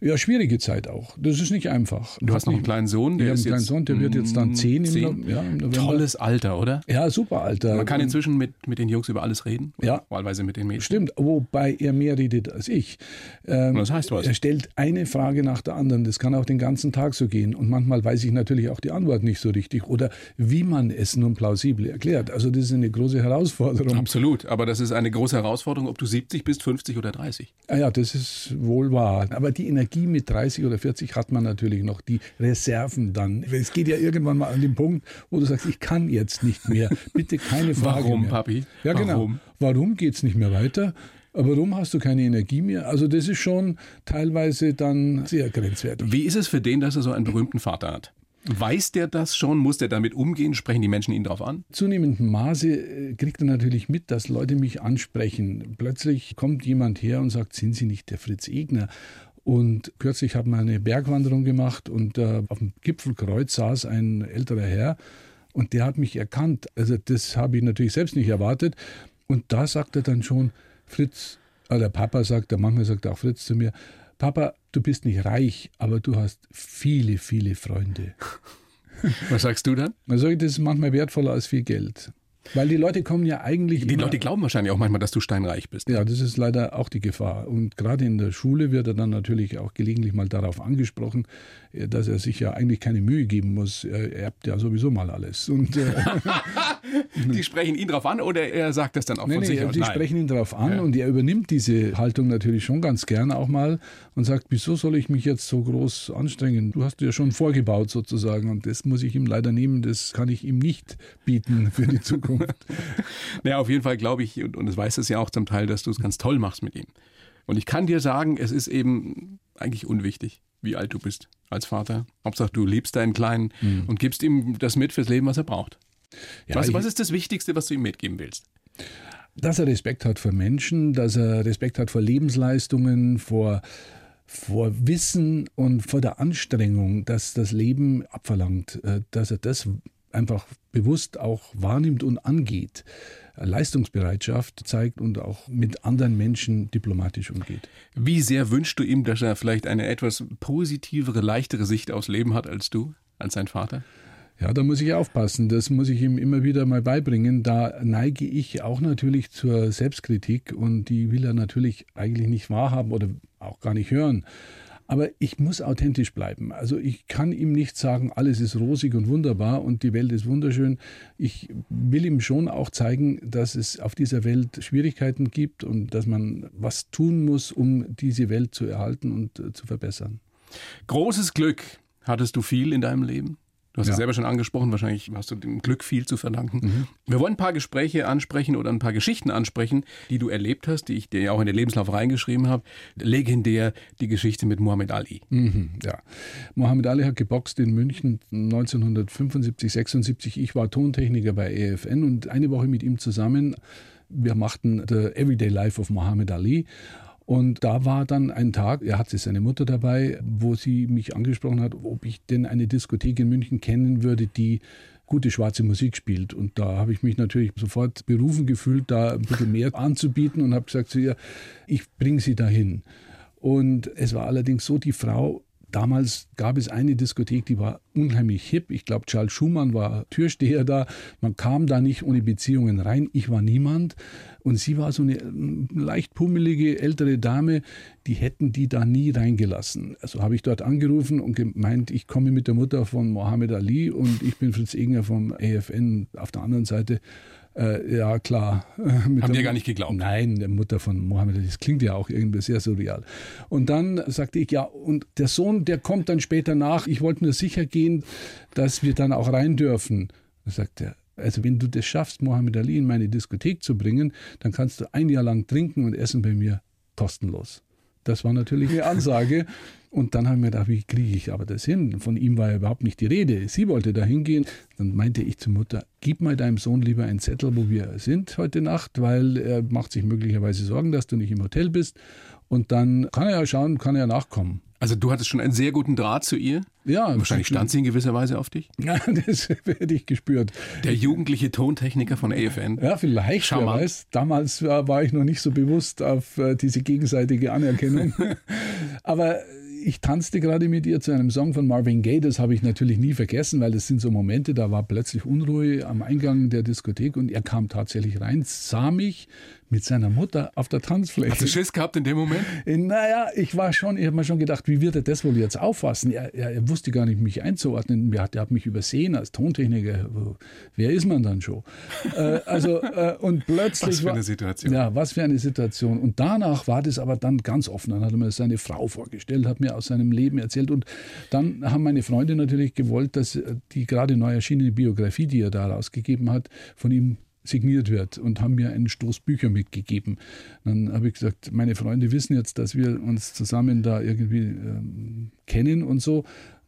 Ja, schwierige Zeit auch. Das ist nicht einfach. Du hast noch einen kleinen Sohn, der ich ist einen kleinen Sohn, der wird jetzt dann zehn, zehn. Im, ja, im November. Tolles Alter, oder? Ja, super Alter. Man kann inzwischen mit, mit den Jungs über alles reden. Ja. Wahlweise mit den Mädchen. Stimmt, wobei er mehr redet als ich. Ähm, das heißt was? Er stellt eine Frage nach der anderen. Das kann auch den ganzen Tag so gehen. Und manchmal weiß ich natürlich auch die Antwort nicht so richtig oder wie man es nun plausibel erklärt. Also das ist eine große Herausforderung. Absolut. Aber das ist eine große Herausforderung, ob du 70 bist, 50 oder 30. Ah ja, das ist wohl wahr. Aber die Energie mit 30 30 oder 40 hat man natürlich noch die Reserven dann. Es geht ja irgendwann mal an den Punkt, wo du sagst, ich kann jetzt nicht mehr. Bitte keine Frage Warum, mehr. Papi? Ja, genau. Warum, Warum geht es nicht mehr weiter? Aber warum hast du keine Energie mehr? Also das ist schon teilweise dann sehr grenzwertig. Wie ist es für den, dass er so einen berühmten Vater hat? Weiß der das schon? Muss der damit umgehen? Sprechen die Menschen ihn darauf an? Zunehmendem Maße äh, kriegt er natürlich mit, dass Leute mich ansprechen. Plötzlich kommt jemand her und sagt, sind Sie nicht der Fritz Egner? Und kürzlich haben wir eine Bergwanderung gemacht und äh, auf dem Gipfelkreuz saß ein älterer Herr und der hat mich erkannt. Also das habe ich natürlich selbst nicht erwartet. Und da sagt er dann schon, Fritz, äh, der Papa sagt, der manchmal sagt auch Fritz zu mir, Papa, du bist nicht reich, aber du hast viele, viele Freunde. Was sagst du dann? Sage ich, das ist manchmal wertvoller als viel Geld. Weil die Leute kommen ja eigentlich. Die Leute glauben wahrscheinlich auch manchmal, dass du steinreich bist. Ja, das ist leider auch die Gefahr. Und gerade in der Schule wird er dann natürlich auch gelegentlich mal darauf angesprochen, äh, dass er sich ja eigentlich keine Mühe geben muss. Er erbt ja sowieso mal alles. Und, äh, die sprechen ihn darauf an oder er sagt das dann auch nee, von nee, sich aus? Die Nein. sprechen ihn darauf an ja. und er übernimmt diese Haltung natürlich schon ganz gern auch mal und sagt, wieso soll ich mich jetzt so groß anstrengen? Du hast ja schon vorgebaut sozusagen und das muss ich ihm leider nehmen, das kann ich ihm nicht bieten für die Zukunft. naja, auf jeden Fall glaube ich, und, und es weiß es ja auch zum Teil, dass du es ganz toll machst mit ihm. Und ich kann dir sagen, es ist eben eigentlich unwichtig, wie alt du bist als Vater. Hauptsache, du liebst deinen Kleinen mhm. und gibst ihm das mit fürs Leben, was er braucht. Ja, was, was ist das Wichtigste, was du ihm mitgeben willst? Dass er Respekt hat vor Menschen, dass er Respekt hat vor Lebensleistungen, vor, vor Wissen und vor der Anstrengung, dass das Leben abverlangt, äh, dass er das einfach bewusst auch wahrnimmt und angeht. Leistungsbereitschaft zeigt und auch mit anderen Menschen diplomatisch umgeht. Wie sehr wünschst du ihm, dass er vielleicht eine etwas positivere, leichtere Sicht aufs Leben hat als du, als sein Vater? Ja, da muss ich aufpassen. Das muss ich ihm immer wieder mal beibringen. Da neige ich auch natürlich zur Selbstkritik und die will er natürlich eigentlich nicht wahrhaben oder auch gar nicht hören. Aber ich muss authentisch bleiben. Also ich kann ihm nicht sagen, alles ist rosig und wunderbar und die Welt ist wunderschön. Ich will ihm schon auch zeigen, dass es auf dieser Welt Schwierigkeiten gibt und dass man was tun muss, um diese Welt zu erhalten und äh, zu verbessern. Großes Glück hattest du viel in deinem Leben? Du hast ja. es selber schon angesprochen, wahrscheinlich hast du dem Glück viel zu verdanken. Mhm. Wir wollen ein paar Gespräche ansprechen oder ein paar Geschichten ansprechen, die du erlebt hast, die ich dir ja auch in den Lebenslauf reingeschrieben habe. Legendär die Geschichte mit Muhammad Ali. Mhm, ja. Muhammad Ali hat geboxt in München 1975, 76. Ich war Tontechniker bei EFN und eine Woche mit ihm zusammen. Wir machten The Everyday Life of Muhammad Ali und da war dann ein Tag, er hatte seine Mutter dabei, wo sie mich angesprochen hat, ob ich denn eine Diskothek in München kennen würde, die gute schwarze Musik spielt. Und da habe ich mich natürlich sofort berufen gefühlt, da ein bisschen mehr anzubieten und habe gesagt zu ihr, ich bringe sie dahin. Und es war allerdings so, die Frau Damals gab es eine Diskothek, die war unheimlich hip. Ich glaube, Charles Schumann war Türsteher da. Man kam da nicht ohne Beziehungen rein. Ich war niemand. Und sie war so eine ähm, leicht pummelige ältere Dame, die hätten die da nie reingelassen. Also habe ich dort angerufen und gemeint, ich komme mit der Mutter von Mohammed Ali und ich bin Fritz Egner vom AFN auf der anderen Seite. Äh, ja, klar. Haben die gar nicht geglaubt? Nein, der Mutter von Mohammed, das klingt ja auch irgendwie sehr surreal. Und dann sagte ich, ja, und der Sohn, der kommt dann später nach. Ich wollte nur sicher gehen, dass wir dann auch rein dürfen. Da sagt er, also wenn du das schaffst, Mohammed Ali in meine Diskothek zu bringen, dann kannst du ein Jahr lang trinken und essen bei mir kostenlos. Das war natürlich eine Ansage. Und dann haben wir gedacht, wie kriege ich aber das hin? Von ihm war ja überhaupt nicht die Rede. Sie wollte da hingehen. Dann meinte ich zur Mutter, gib mal deinem Sohn lieber einen Zettel, wo wir sind heute Nacht, weil er macht sich möglicherweise Sorgen, dass du nicht im Hotel bist. Und dann kann er ja schauen, kann er ja nachkommen. Also du hattest schon einen sehr guten Draht zu ihr? Ja. Wahrscheinlich stand sie in gewisser Weise auf dich? Ja, das hätte ich gespürt. Der jugendliche Tontechniker von AFN. Ja, vielleicht, Schau wer weiß. Damals war ich noch nicht so bewusst auf äh, diese gegenseitige Anerkennung. Aber ich tanzte gerade mit ihr zu einem Song von Marvin Gaye, das habe ich natürlich nie vergessen, weil das sind so Momente, da war plötzlich Unruhe am Eingang der Diskothek und er kam tatsächlich rein, sah mich mit seiner Mutter auf der Tanzfläche. Hast du Schiss gehabt in dem Moment? Äh, naja, ich war schon, ich habe mir schon gedacht, wie wird er das wohl jetzt auffassen? Er, er, er wusste gar nicht, mich einzuordnen. Er hat, er hat mich übersehen als Tontechniker. Wer ist man dann schon? äh, also, äh, und plötzlich. Was für eine Situation. War, ja, was für eine Situation. Und danach war das aber dann ganz offen. Dann hat er mir seine Frau vorgestellt, hat mir aus seinem Leben erzählt. Und dann haben meine Freunde natürlich gewollt, dass die gerade neu erschienene Biografie, die er da rausgegeben hat, von ihm signiert wird und haben mir einen Stoß Bücher mitgegeben. Dann habe ich gesagt, meine Freunde wissen jetzt, dass wir uns zusammen da irgendwie ähm, kennen und so.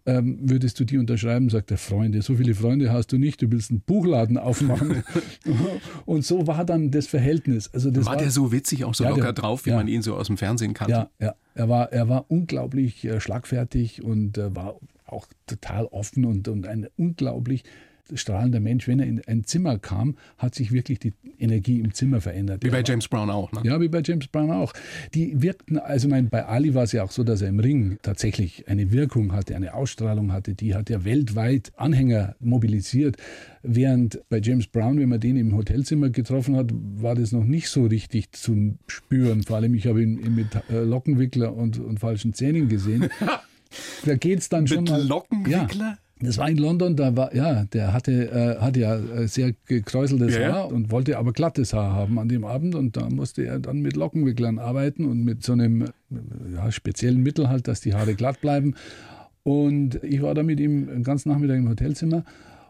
Ähm, würdest du die unterschreiben? Sagt der Freunde. So viele Freunde hast du nicht. Du willst einen Buchladen aufmachen. und so war dann das Verhältnis. Also das war, war der so witzig, auch so ja, locker der, drauf, wie ja, man ihn so aus dem Fernsehen kannte? Ja, ja. Er war, er war unglaublich äh, schlagfertig und äh, war auch total offen und, und ein unglaublich strahlender Mensch. Wenn er in ein Zimmer kam, hat sich wirklich die Energie im Zimmer verändert. Wie bei James Brown auch, ne? Ja, wie bei James Brown auch. Die wirkten, also mein, bei Ali war es ja auch so, dass er im Ring tatsächlich eine Wirkung hatte, eine Ausstrahlung hatte, die hat ja weltweit Anhänger mobilisiert. Während bei James Brown, wenn man den im Hotelzimmer getroffen hat, war das noch nicht so richtig zu spüren. Vor allem, ich habe ihn mit äh, Lockenwickler und, und falschen Zähnen gesehen. da geht es dann schon mit Lockenwickler? Ja, das war in London, da war, ja, der hatte, äh, hatte ja äh, sehr gekräuseltes ja, Haar und wollte aber glattes Haar haben an dem Abend und da musste er dann mit Lockenwicklern arbeiten und mit so einem ja, speziellen Mittel halt, dass die Haare glatt bleiben. Und ich war da mit ihm den ganzen Nachmittag im Hotelzimmer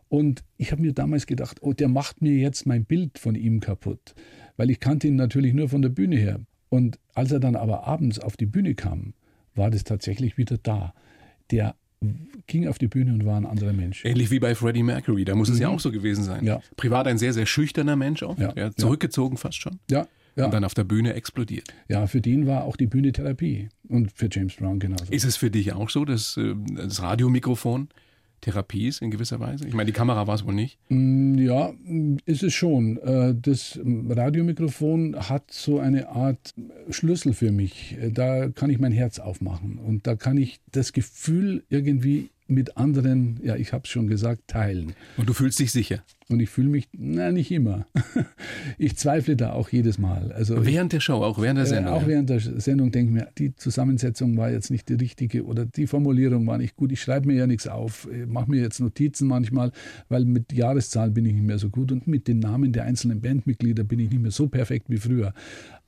und ich habe mir damals gedacht, oh, der macht mir jetzt mein Bild von ihm kaputt, weil ich kannte ihn natürlich nur von der Bühne her. Und als er dann aber abends auf die Bühne kam, war das tatsächlich wieder da. Der ging auf die Bühne und war ein anderer Mensch. Ähnlich wie bei Freddie Mercury, da muss mhm. es ja mhm. auch so gewesen sein. Ja. Privat ein sehr, sehr schüchterner Mensch auch, ja. zurückgezogen fast schon. Ja. Und dann auf der Bühne explodiert. Ja, für den war auch die Bühne Therapie. Und für James Brown genauso. Ist es für dich auch so, dass äh, das Radiomikrofon Therapie ist in gewisser Weise? Ich meine, die Kamera war es wohl nicht. Mm, ja, ist es schon. Äh, das Radiomikrofon hat so eine Art Schlüssel für mich. Da kann ich mein Herz aufmachen und da kann ich das Gefühl irgendwie mit anderen, ja, ich habe es schon gesagt, teilen. Und du fühlst dich sicher? Und ich fühle mich, na, nicht immer. Ich zweifle da auch jedes Mal. Also während der Show, auch während der Sendung? Äh, auch während der Sendung denke ich mir, die Zusammensetzung war jetzt nicht die richtige oder die Formulierung war nicht gut. Ich schreibe mir ja nichts auf, mache mir jetzt Notizen manchmal, weil mit Jahreszahlen bin ich nicht mehr so gut und mit den Namen der einzelnen Bandmitglieder bin ich nicht mehr so perfekt wie früher.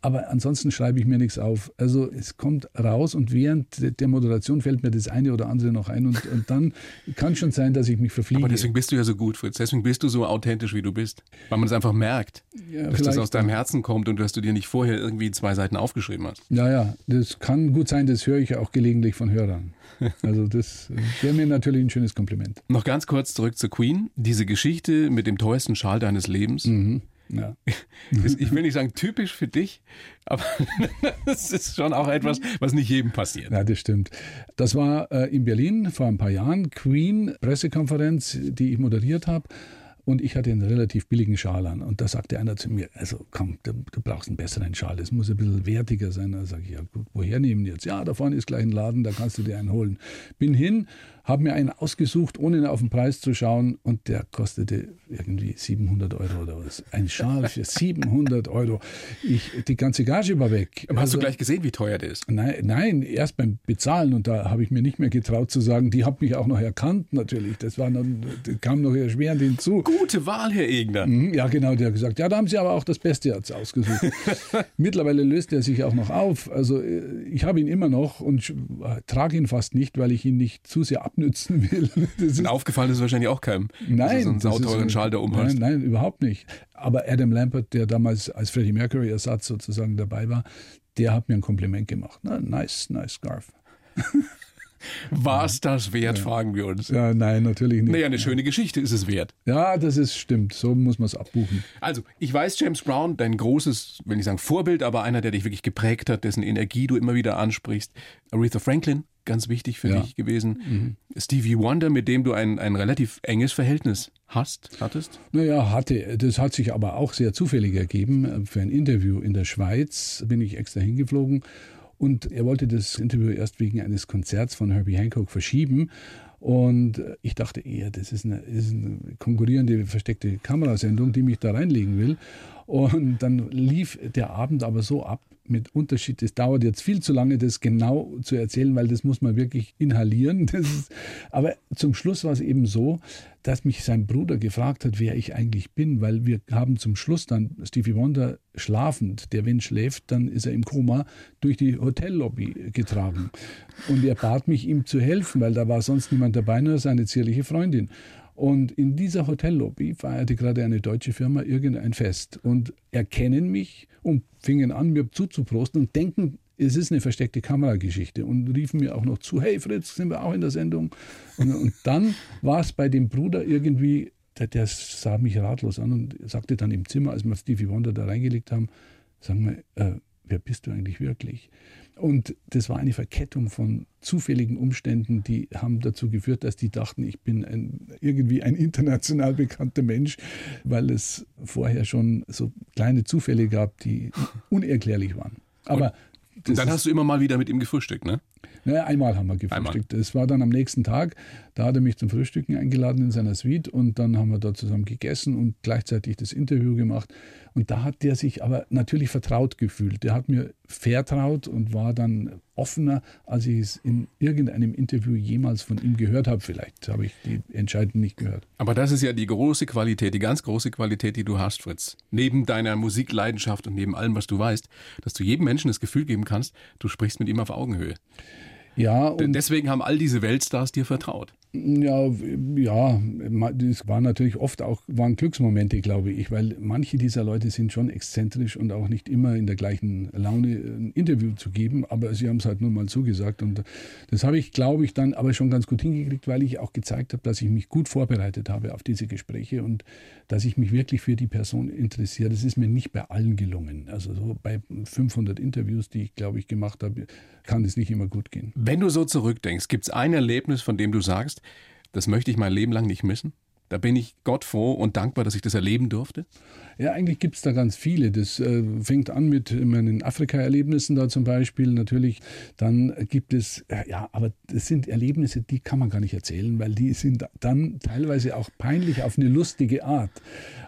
Aber ansonsten schreibe ich mir nichts auf. Also es kommt raus und während der Moderation fällt mir das eine oder andere noch ein und, und dann kann schon sein, dass ich mich verfliege. Aber deswegen bist du ja so gut, Fritz. Deswegen bist du so authentisch, wie du bist. Weil man es einfach merkt, ja, dass das aus deinem Herzen kommt und dass du dir nicht vorher irgendwie zwei Seiten aufgeschrieben hast. Ja, ja, das kann gut sein, das höre ich ja auch gelegentlich von Hörern. Also das wäre mir natürlich ein schönes Kompliment. Noch ganz kurz zurück zu Queen. Diese Geschichte mit dem teuersten Schal deines Lebens. Mhm. Ja. Ich will nicht sagen typisch für dich, aber das ist schon auch etwas, was nicht jedem passiert. Ja, das stimmt. Das war äh, in Berlin vor ein paar Jahren, Queen Pressekonferenz, die ich moderiert habe. Und ich hatte einen relativ billigen Schal an. Und da sagte einer zu mir, also komm, du, du brauchst einen besseren Schal, das muss ein bisschen wertiger sein. Da sage ich, ja gut, woher nehmen jetzt? Ja, da vorne ist gleich ein Laden, da kannst du dir einen holen. Bin hin, habe mir einen ausgesucht, ohne auf den Preis zu schauen und der kostete irgendwie 700 Euro oder was. Ein Schal für 700 Euro. Ich, die ganze Gage war weg. Aber hast also, du gleich gesehen, wie teuer der ist? Nein, nein, erst beim Bezahlen und da habe ich mir nicht mehr getraut zu sagen, die hat mich auch noch erkannt natürlich. Das, war noch, das kam noch erschwerend hinzu. Gute Wahl, Herr Egner. Mhm, ja, genau, der hat gesagt, ja, da haben Sie aber auch das Beste ausgesucht. Mittlerweile löst er sich auch noch auf. Also äh, ich habe ihn immer noch und trage ihn fast nicht, weil ich ihn nicht zu sehr ab abnützen will. Das ist, aufgefallen ist wahrscheinlich auch keinem. Nein. So einen sauteuren Schal da umhast. Nein, nein, überhaupt nicht. Aber Adam Lampert, der damals als Freddie Mercury Ersatz sozusagen dabei war, der hat mir ein Kompliment gemacht. Na, nice, nice scarf. War es das wert, ja. fragen wir uns. Ja, nein, natürlich nicht. Naja, eine schöne Geschichte ist es wert. Ja, das ist stimmt. So muss man es abbuchen. Also, ich weiß, James Brown, dein großes, wenn ich sagen Vorbild, aber einer, der dich wirklich geprägt hat, dessen Energie du immer wieder ansprichst. Aretha Franklin, ganz wichtig für ja. dich gewesen. Mhm. Stevie Wonder, mit dem du ein, ein relativ enges Verhältnis hast, hattest? Naja, hatte. Das hat sich aber auch sehr zufällig ergeben. Für ein Interview in der Schweiz bin ich extra hingeflogen und er wollte das Interview erst wegen eines Konzerts von Herbie Hancock verschieben. Und ich dachte eher, das ist eine, ist eine konkurrierende, versteckte Kamerasendung, die mich da reinlegen will. Und dann lief der Abend aber so ab, mit Unterschied. Das dauert jetzt viel zu lange, das genau zu erzählen, weil das muss man wirklich inhalieren. Ist, aber zum Schluss war es eben so, dass mich sein Bruder gefragt hat, wer ich eigentlich bin, weil wir haben zum Schluss dann Stevie Wonder schlafend, der wenn schläft, dann ist er im Koma, durch die Hotellobby getragen. Und er bat mich, ihm zu helfen, weil da war sonst niemand dabei, nur seine zierliche Freundin. Und in dieser Hotellobby feierte gerade eine deutsche Firma irgendein Fest und erkennen mich und fingen an, mir zuzuprosten und denken, es ist eine versteckte Kamerageschichte und riefen mir auch noch zu, hey Fritz, sind wir auch in der Sendung? Und, und dann war es bei dem Bruder irgendwie, der, der, sah mich ratlos an und sagte dann im Zimmer, als wir Stevie Wonder da reingelegt haben, sagen wir, äh, wer bist du eigentlich wirklich? Und das war eine Verkettung von zufälligen Umständen, die haben dazu geführt, dass die dachten, ich bin ein, irgendwie ein international bekannter Mensch, weil es vorher schon so kleine Zufälle gab, die unerklärlich waren. Aber und dann hast du immer mal wieder mit ihm gefrühstückt, ne? Naja, einmal haben wir gefrühstückt. Es war dann am nächsten Tag, da hat er mich zum Frühstücken eingeladen in seiner Suite und dann haben wir da zusammen gegessen und gleichzeitig das Interview gemacht. Und da hat der sich aber natürlich vertraut gefühlt. Der hat mir vertraut und war dann offener, als ich es in irgendeinem Interview jemals von ihm gehört habe. Vielleicht habe ich die entscheidend nicht gehört. Aber das ist ja die große Qualität, die ganz große Qualität, die du hast, Fritz. Neben deiner Musikleidenschaft und neben allem, was du weißt, dass du jedem Menschen das Gefühl geben kannst, du sprichst mit ihm auf Augenhöhe. Ja, und deswegen haben all diese Weltstars dir vertraut. Ja, ja, das waren natürlich oft auch waren Glücksmomente, glaube ich, weil manche dieser Leute sind schon exzentrisch und auch nicht immer in der gleichen Laune ein Interview zu geben, aber sie haben es halt nur mal zugesagt und das habe ich, glaube ich, dann aber schon ganz gut hingekriegt, weil ich auch gezeigt habe, dass ich mich gut vorbereitet habe auf diese Gespräche und dass ich mich wirklich für die Person interessiere. Das ist mir nicht bei allen gelungen. Also so bei 500 Interviews, die ich, glaube ich, gemacht habe, kann es nicht immer gut gehen. Wenn du so zurückdenkst, gibt es ein Erlebnis, von dem du sagst, das möchte ich mein Leben lang nicht missen? Da bin ich Gott froh und dankbar, dass ich das erleben durfte. Ja, eigentlich gibt es da ganz viele. Das äh, fängt an mit meinen Afrika-Erlebnissen da zum Beispiel natürlich. Dann gibt es, äh, ja, aber das sind Erlebnisse, die kann man gar nicht erzählen, weil die sind dann teilweise auch peinlich auf eine lustige Art.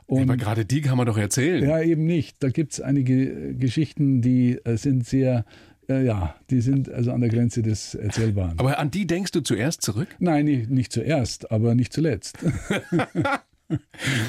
Und, aber gerade die kann man doch erzählen. Ja, eben nicht. Da gibt es einige Geschichten, die äh, sind sehr äh, ja, die sind also an der Grenze des Erzählbaren. Aber an die denkst du zuerst zurück? Nein, nicht, nicht zuerst, aber nicht zuletzt.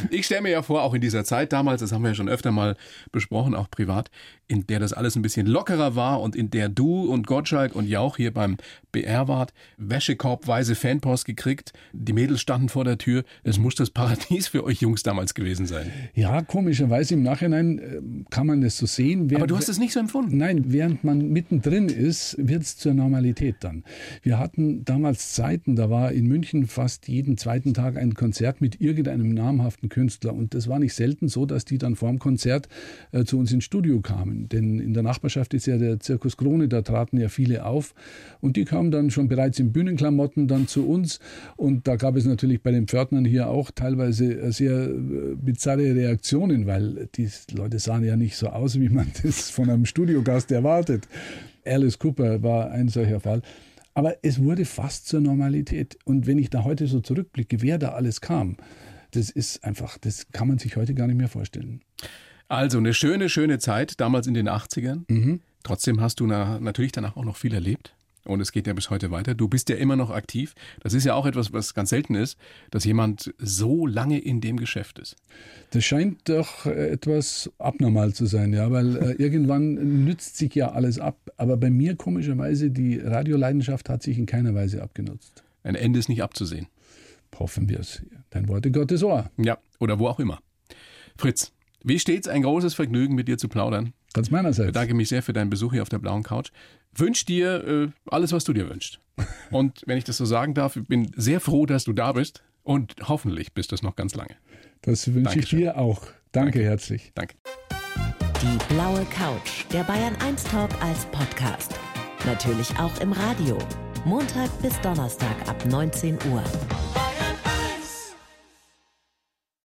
Ich stelle mir ja vor, auch in dieser Zeit damals, das haben wir ja schon öfter mal besprochen, auch privat, in der das alles ein bisschen lockerer war und in der du und Gottschalk und Jauch hier beim BR wart, Wäschekorbweise Fanpost gekriegt, die Mädels standen vor der Tür. Es muss das Paradies für euch Jungs damals gewesen sein. Ja, komischerweise im Nachhinein äh, kann man das so sehen. Aber du hast es nicht so empfunden? Nein, während man mittendrin ist, wird es zur Normalität dann. Wir hatten damals Zeiten, da war in München fast jeden zweiten Tag ein Konzert mit irgendeinem namhaften Künstler. Und das war nicht selten so, dass die dann vor dem Konzert äh, zu uns ins Studio kamen. Denn in der Nachbarschaft ist ja der Zirkus Krone, da traten ja viele auf. Und die kamen dann schon bereits in Bühnenklamotten dann zu uns. Und da gab es natürlich bei den Pförtnern hier auch teilweise äh, sehr äh, bizarre Reaktionen, weil die Leute sahen ja nicht so aus, wie man das von einem Studiogast erwartet. Alice Cooper war ein solcher Fall. Aber es wurde fast zur Normalität. Und wenn ich da heute so zurückblicke, wer da alles kam, das ist einfach, das kann man sich heute gar nicht mehr vorstellen. Also eine schöne, schöne Zeit, damals in den 80ern. Mhm. Trotzdem hast du na, natürlich danach auch noch viel erlebt. Und es geht ja bis heute weiter. Du bist ja immer noch aktiv. Das ist ja auch etwas, was ganz selten ist, dass jemand so lange in dem Geschäft ist. Das scheint doch etwas abnormal zu sein, ja, weil äh, irgendwann nützt sich ja alles ab. Aber bei mir komischerweise, die Radioleidenschaft hat sich in keiner Weise abgenutzt. Ein Ende ist nicht abzusehen. Hoffen wir es. Dein Wort in Gottes Ohr. Ja, oder wo auch immer. Fritz, wie stets ein großes Vergnügen, mit dir zu plaudern. Ganz meinerseits. Ich bedanke mich sehr für deinen Besuch hier auf der blauen Couch. Wünsch dir äh, alles, was du dir wünschst. Und wenn ich das so sagen darf, ich bin sehr froh, dass du da bist. Und hoffentlich bist das noch ganz lange. Das wünsche ich dir auch. Danke, Danke, herzlich. Danke. Die blaue Couch, der Bayern 1 Talk als Podcast. Natürlich auch im Radio. Montag bis Donnerstag ab 19 Uhr.